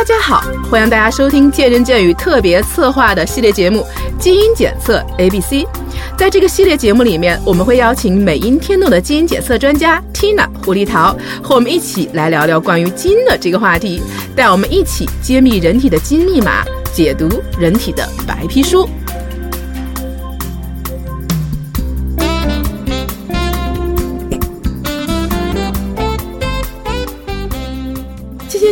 大家好，欢迎大家收听见人见语特别策划的系列节目《基因检测 A B C》。在这个系列节目里面，我们会邀请美音天动的基因检测专家 Tina 胡立桃和我们一起来聊聊关于基因的这个话题，带我们一起揭秘人体的基因密码，解读人体的白皮书。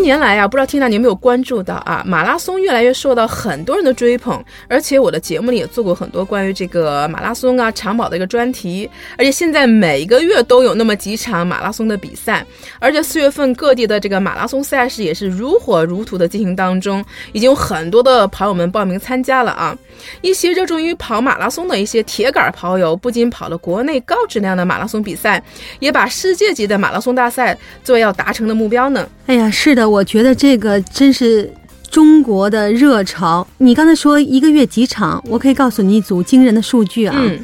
年来呀、不知道缇娜你有没有关注到啊？马拉松越来越受到很多人的追捧，而且我的节目里也做过很多关于这个马拉松啊、长跑的一个专题，而且现在每个月都有那么几场马拉松的比赛，而且四月份各地的这个马拉松赛事也是如火如荼的进行当中，已经有很多的跑友们报名参加了啊。一些热衷于跑马拉松的一些铁杆跑友，不仅跑了国内高质量的马拉松比赛，也把世界级的马拉松大赛作为要达成的目标呢。哎呀，是的，我觉得这个真是中国的热潮。你刚才说一个月几场，我可以告诉你一组惊人的数据啊！嗯，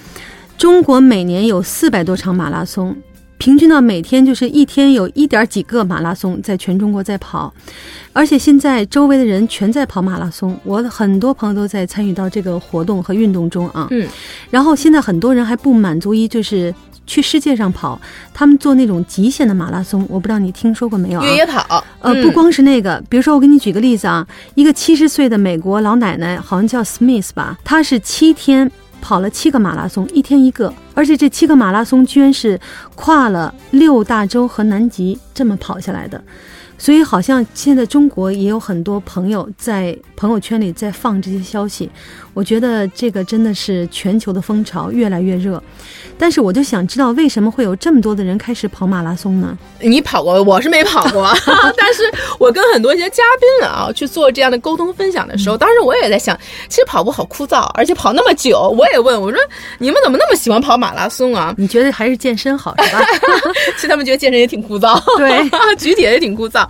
中国每年有四百多场马拉松，平均到每天就是一天有一点几个马拉松在全中国在跑，而且现在周围的人全在跑马拉松，我的很多朋友都在参与到这个活动和运动中啊。嗯，然后现在很多人还不满足于就是。去世界上跑，他们做那种极限的马拉松，我不知道你听说过没有啊？越野跑，呃，嗯不光是那个，比如说我给你举个例子啊，一个七十岁的美国老奶奶，好像叫 Smith 吧，她是七天跑了七个马拉松，一天一个，而且这七个马拉松居然是跨了六大洲和南极这么跑下来的。所以好像现在中国也有很多朋友在朋友圈里在放这些消息，我觉得这个真的是全球的风潮越来越热。但是我就想知道，为什么会有这么多的人开始跑马拉松呢？你跑过，我是没跑过，但是我跟很多一些嘉宾啊去做这样的沟通分享的时候，当时我也在想，其实跑步好枯燥，而且跑那么久，我也问我说，你们怎么那么喜欢跑马拉松啊？你觉得还是健身好是吧？其实他们觉得健身也挺枯燥，对，举铁也挺枯燥。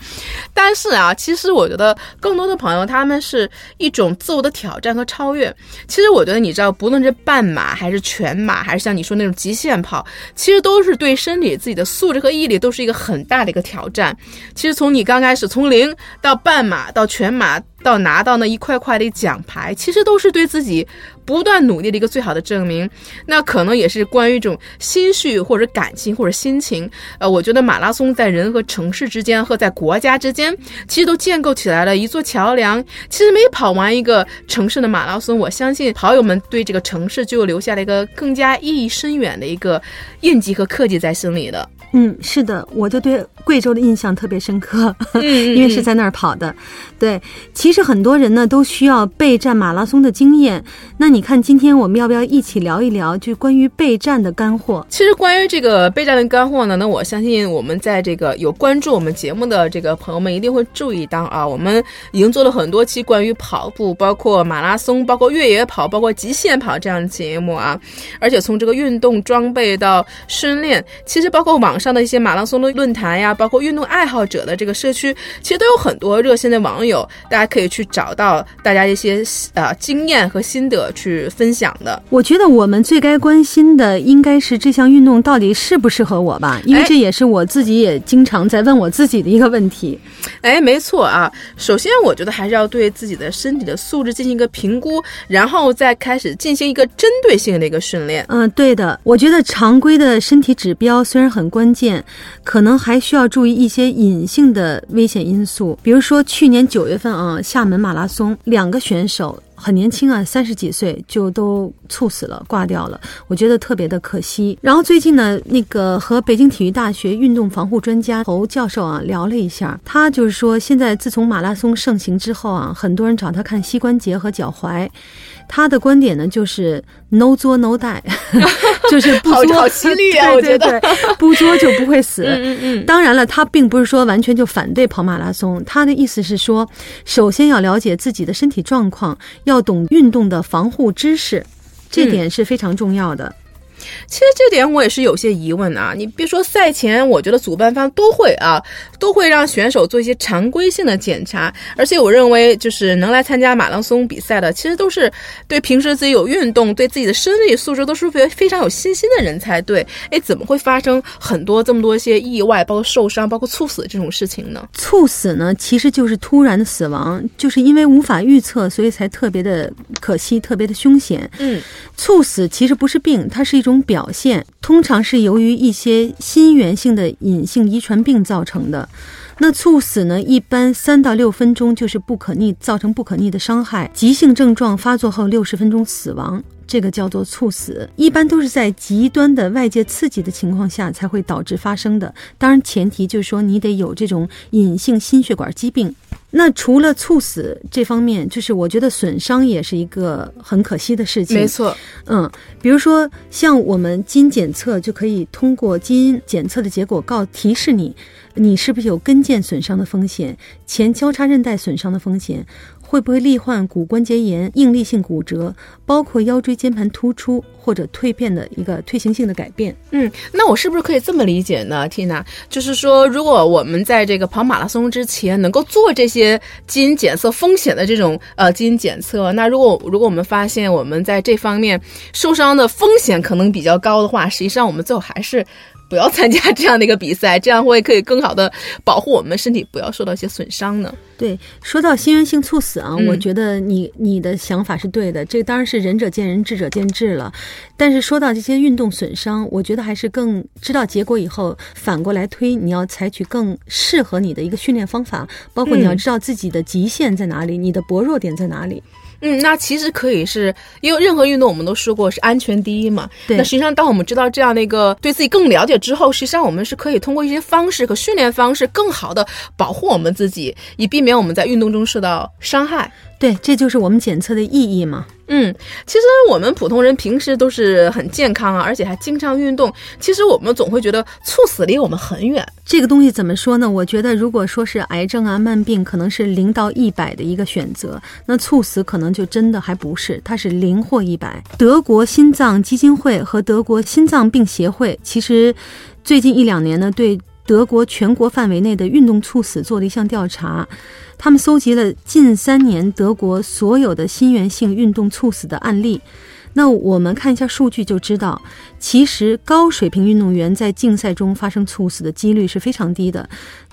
但是啊，其实我觉得更多的朋友他们是一种自我的挑战和超越。其实我觉得你知道，不论是半马还是全马，还是像你说那种极限跑，其实都是对身体自己的素质和毅力都是一个很大的一个挑战。其实从你刚开始从零到半马到全马。到拿到那一块块的奖牌，其实都是对自己不断努力的一个最好的证明。那可能也是关于一种心绪或者感情或者心情。呃，我觉得马拉松在人和城市之间和在国家之间，其实都建构起来了一座桥梁。其实每跑完一个城市的马拉松，我相信跑友们对这个城市就留下了一个更加意义深远的一个印记和刻记在心里的。嗯，是的，我就对贵州的印象特别深刻，因为是在那儿跑的。对，其实很多人呢都需要备战马拉松的经验。那你看，今天我们要不要一起聊一聊，就关于备战的干货？其实关于这个备战的干货呢，那我相信我们在这个有关注我们节目的这个朋友们一定会注意到啊，我们已经做了很多期关于跑步，包括马拉松、包括越野跑、包括极限跑这样的节目啊。而且从这个运动装备到训练，其实包括网上的一些马拉松的论坛呀，包括运动爱好者的这个社区，其实都有很多热心的网友，大家可以去找到大家一些呃经验和心得去分享的。我觉得我们最该关心的应该是这项运动到底适不适合我吧，因为哎这也是我自己也经常在问我自己的一个问题。哎，没错啊。首先，我觉得还是要对自己的身体的素质进行一个评估，然后再开始进行一个针对性的一个训练。嗯，对的。我觉得常规的身体指标虽然很关键，可能还需要要注意一些隐性的危险因素，比如说去年九月份啊，厦门马拉松两个选手。很年轻啊，三十几岁就都猝死了，挂掉了，我觉得特别的可惜。然后最近呢，那个和北京体育大学运动防护专家侯教授啊聊了一下，他就是说，现在自从马拉松盛行之后啊，很多人找他看膝关节和脚踝。他的观点呢，就是 no 作 no die，就是不作，犀利啊对我觉得不作就不会死。嗯嗯当然了，他并不是说完全就反对跑马拉松，他的意思是说，首先要了解自己的身体状况，要懂运动的防护知识，这点是非常重要的。其实这点我也是有些疑问啊。你别说赛前，我觉得主办方都会啊，都会让选手做一些常规性的检查。而且我认为，就是能来参加马拉松比赛的，其实都是对平时自己有运动、对自己的身体素质都是非非常有信心的人才对。哎，怎么会发生很多这么多一些意外，包括受伤、包括猝死这种事情呢？猝死呢，其实就是突然的死亡，就是因为无法预测，所以才特别的可惜，特别的凶险。嗯，猝死其实不是病，它是一种表现，通常是由于一些心源性的隐性遗传病造成的。那猝死呢，一般三到六分钟就是不可逆，造成不可逆的伤害，急性症状发作后六十分钟死亡，这个叫做猝死。一般都是在极端的外界刺激的情况下才会导致发生的，当然前提就是说你得有这种隐性心血管疾病。那除了猝死这方面，就是我觉得损伤也是一个很可惜的事情。没错，嗯，比如说像我们基因检测就可以通过基因检测的结果告提示你，你是不是有跟腱损伤的风险、前交叉韧带损伤的风险。会不会罹患骨关节炎、应力性骨折，包括腰椎间盘突出或者蜕变的一个退行性的改变？嗯，那我是不是可以这么理解呢，Tina？就是说，如果我们在这个跑马拉松之前能够做这些基因检测风险的这种呃基因检测，那如果如果我们发现我们在这方面受伤的风险可能比较高的话，实际上我们最后还是。不要参加这样的一个比赛，这样会可以更好的保护我们身体，不要受到一些损伤呢。对，说到心源性猝死啊，我觉得你你的想法是对的，这当然是仁者见仁，智者见智了。但是说到这些运动损伤，我觉得还是更知道结果以后，反过来推，你要采取更适合你的一个训练方法，包括你要知道自己的极限在哪里，你的薄弱点在哪里。嗯，那其实可以是因为任何运动我们都说过是安全第一嘛。对。那实际上，当我们知道这样的一个对自己更了解之后，实际上我们是可以通过一些方式和训练方式，更好的保护我们自己，以避免我们在运动中受到伤害。对，这就是我们检测的意义嘛。嗯，其实我们普通人平时都是很健康啊，而且还经常运动。其实我们总会觉得猝死离我们很远。这个东西怎么说呢？我觉得，如果说是癌症啊、慢病，可能是零到一百的一个选择，那猝死可能就真的还不是，它是零或一百。德国心脏基金会和德国心脏病协会其实最近一两年呢，对德国全国范围内的运动猝死做了一项调查。他们搜集了近三年德国所有的心源性运动猝死的案例，那我们看一下数据就知道，其实高水平运动员在竞赛中发生猝死的几率是非常低的，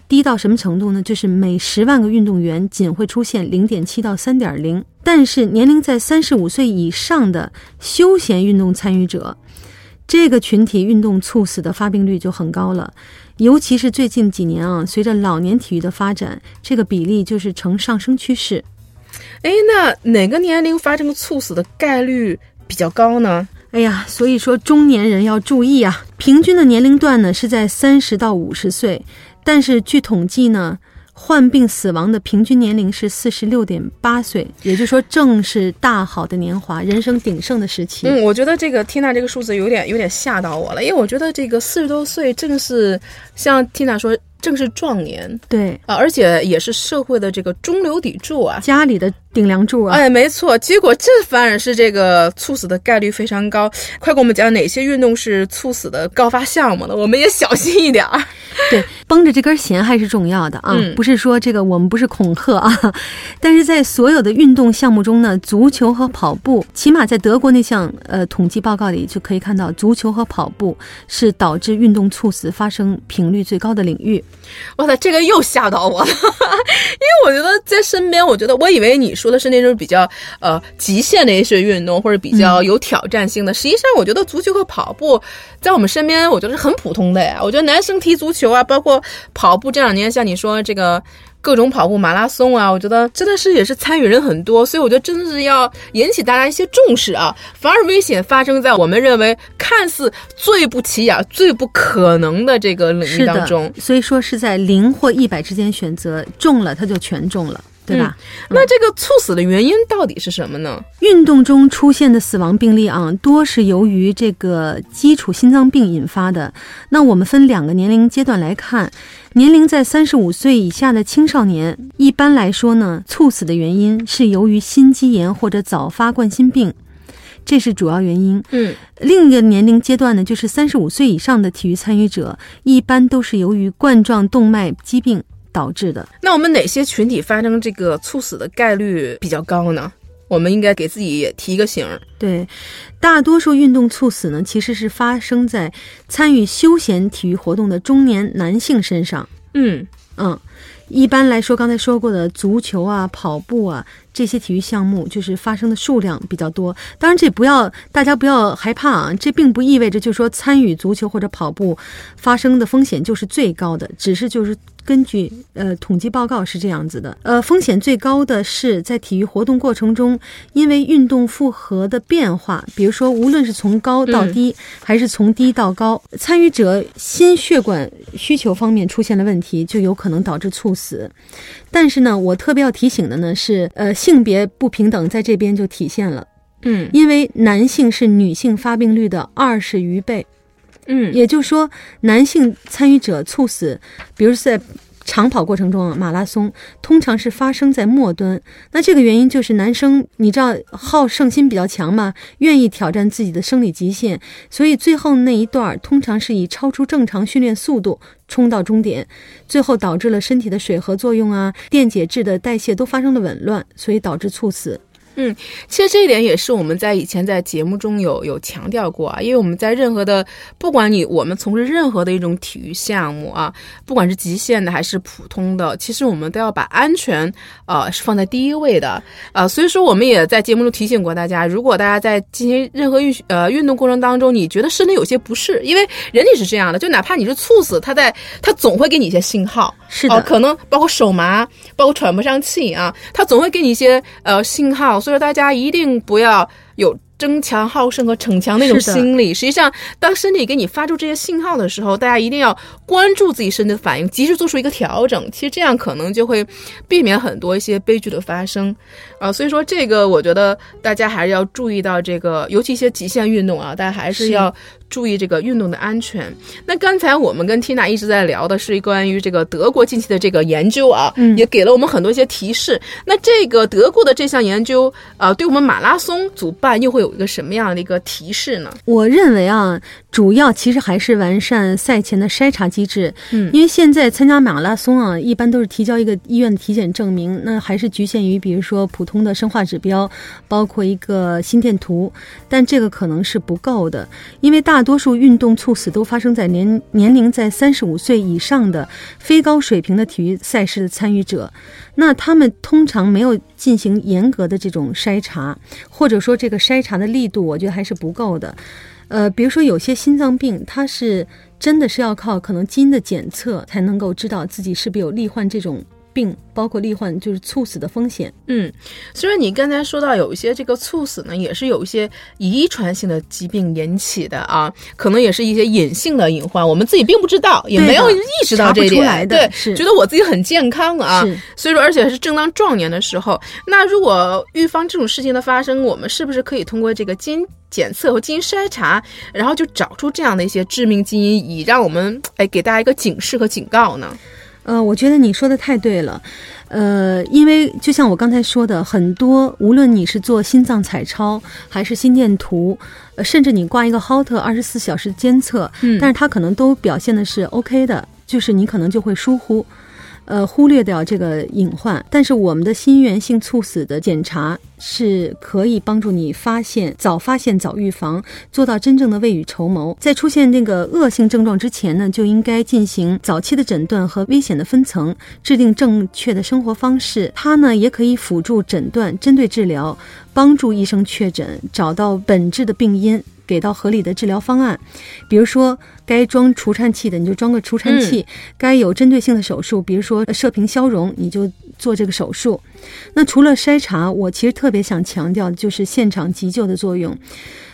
低到什么程度呢？就是每十万个运动员仅会出现零点七到三点零。但是年龄在三十五岁以上的休闲运动参与者，这个群体运动猝死的发病率就很高了。尤其是最近几年啊，随着老年体育的发展，这个比例就是呈上升趋势。哎，那哪个年龄发生猝死的概率比较高呢？哎呀，所以说中年人要注意啊，平均的年龄段呢是在三十到五十岁，但是据统计呢。患病死亡的平均年龄是四十六点八岁，也就是说，正是大好的年华，人生鼎盛的时期。嗯，我觉得这个 Tina 这个数字有点有点吓到我了，因为我觉得这个四十多岁正是像 Tina 说。正是壮年，对啊，而且也是社会的这个中流砥柱啊，家里的顶梁柱啊。哎，没错，结果这反而是这个猝死的概率非常高。快给我们讲哪些运动是猝死的高发项目呢？我们也小心一点儿。对，绷着这根弦还是重要的啊，不是说这个我们不是恐吓啊，但是在所有的运动项目中呢，足球和跑步，起码在德国那项呃统计报告里就可以看到，足球和跑步是导致运动猝死发生频率最高的领域。哇塞，这个又吓到我了，因为我觉得在身边，我觉得我以为你说的是那种比较呃极限的一些运动，或者比较有挑战性的。实际上，我觉得足球和跑步在我们身边，我觉得是很普通的呀。我觉得男生踢足球啊，包括跑步，这两年像你说这个。各种跑步马拉松啊，我觉得真的是也是参与人很多，所以我觉得真的是要引起大家一些重视啊。反而危险发生在我们认为看似最不起眼、最不可能的这个领域当中。所以说是在零或一百之间选择，中了它就全中了。对吧？那这个猝死的原因到底是什么呢？运动中出现的死亡病例啊，多是由于这个基础心脏病引发的。那我们分两个年龄阶段来看，年龄在三十五岁以下的青少年，一般来说呢，猝死的原因是由于心肌炎或者早发冠心病。这是主要原因。嗯另一个年龄阶段呢，就是三十五岁以上的体育参与者，一般都是由于冠状动脉疾病导致的。那我们哪些群体发生这个猝死的概率比较高呢？我们应该给自己也提一个醒儿。对，大多数运动猝死呢，其实是发生在参与休闲体育活动的中年男性身上。嗯嗯，一般来说，刚才说过的足球啊、跑步啊这些体育项目，就是发生的数量比较多。当然，这不要大家不要害怕啊，这并不意味着就是说参与足球或者跑步发生的风险就是最高的，只是就是根据呃统计报告是这样子的。呃，风险最高的是在体育活动过程中，因为运动负荷的变化，比如说无论是从高到低，还是从低到高，参与者心血管需求方面出现了问题，就有可能导致猝死。但是呢，我特别要提醒的呢是，呃，性别不平等在这边就体现了，嗯。因为男性是女性发病率的二十余倍，嗯。也就是说，男性参与者猝死，比如在长跑过程中啊，马拉松通常是发生在末端。那这个原因就是男生，你知道好胜心比较强嘛，愿意挑战自己的生理极限，所以最后那一段儿通常是以超出正常训练速度冲到终点，最后导致了身体的水合作用啊、电解质的代谢都发生了紊乱，所以导致猝死。其实这一点也是我们在以前在节目中有有强调过啊，因为我们在任何的，不管你我们从事任何的一种体育项目啊，不管是极限的还是普通的，其实我们都要把安全呃是放在第一位的。呃，所以说我们也在节目中提醒过大家，如果大家在进行任何运呃运动过程当中，你觉得身体有些不适，因为人体是这样的，就哪怕你是猝死，他在他总会给你一些信号，是的。哦，可能包括手麻，包括喘不上气啊，他总会给你一些呃信号，所以说大家一定不要有争强好胜和逞强那种心理。实际上，当身体给你发出这些信号的时候，大家一定要关注自己身体的反应，及时做出一个调整。其实这样可能就会避免很多一些悲剧的发生啊。所以说，这个我觉得大家还是要注意到这个，尤其一些极限运动啊，大家还是是要注意这个运动的安全。那刚才我们跟 Tina 一直在聊的是关于这个德国近期的这个研究啊，嗯也给了我们很多一些提示。那这个德国的这项研究，呃，对我们马拉松主办又会有一个什么样的一个提示呢？我认为啊，主要其实还是完善赛前的筛查机制。嗯因为现在参加马拉松啊，一般都是提交一个医院的体检证明，那还是局限于比如说普通的生化指标，包括一个心电图，但这个可能是不够的，因为大大多数运动猝死都发生在年年龄在三十五岁以上的非高水平的体育赛事的参与者，那他们通常没有进行严格的这种筛查，或者说这个筛查的力度，我觉得还是不够的。呃，比如说有些心脏病，它是真的是要靠可能基因的检测才能够知道自己是不是有罹患这种病，包括罹患就是猝死的风险。嗯，虽然你刚才说到有一些这个猝死呢，也是有一些遗传性的疾病引起的啊，可能也是一些隐性的隐患，我们自己并不知道，也没有意识到这一点，查出来的对，是觉得我自己很健康啊，所以说，而且是正当壮年的时候，那如果预防这种事情的发生，我们是不是可以通过这个基因检测和基因筛查，然后就找出这样的一些致命基因，以让我们哎给大家一个警示和警告呢？呃，我觉得你说的太对了，呃，因为就像我刚才说的，很多无论你是做心脏彩超还是心电图，呃，甚至你挂一个 Holter 二十四小时监测，嗯但是它可能都表现的是 OK 的，就是你可能就会疏忽。呃，忽略掉这个隐患，但是我们的心源性猝死的检查是可以帮助你发现、早发现、早预防，做到真正的未雨绸缪。在出现那个恶性症状之前呢，就应该进行早期的诊断和危险的分层，制定正确的生活方式。它呢也可以辅助诊断、针对治疗，帮助医生确诊，找到本质的病因。给到合理的治疗方案，比如说该装除颤器的你就装个除颤器，该有针对性的手术，比如说射频消融，你就做这个手术。那除了筛查，我其实特别想强调的就是现场急救的作用。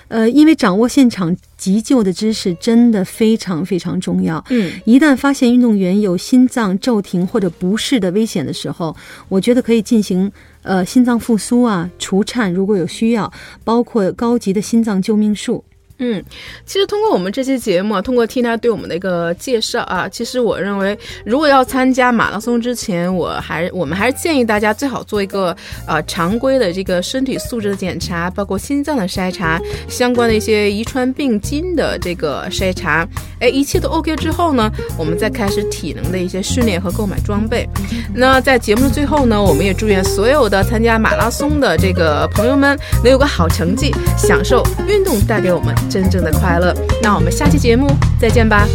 呃，因为掌握现场急救的知识真的非常非常重要。嗯一旦发现运动员有心脏骤停或者不适的危险的时候，我觉得可以进行呃心脏复苏啊、除颤，如果有需要，包括高级的心脏救命术。嗯，其实通过我们这期节目，通过 Tina 对我们的一个介绍啊，其实我认为，如果要参加马拉松之前，我还我们还是建议大家最好做一个呃常规的这个身体素质的检查，包括心脏的筛查，相关的一些遗传病基因的这个筛查。哎，一切都 OK 之后呢，我们再开始体能的一些训练和购买装备。那在节目的最后呢，我们也祝愿所有的参加马拉松的这个朋友们能有个好成绩，享受运动带给我们真正的快乐。那我们下期节目再见吧。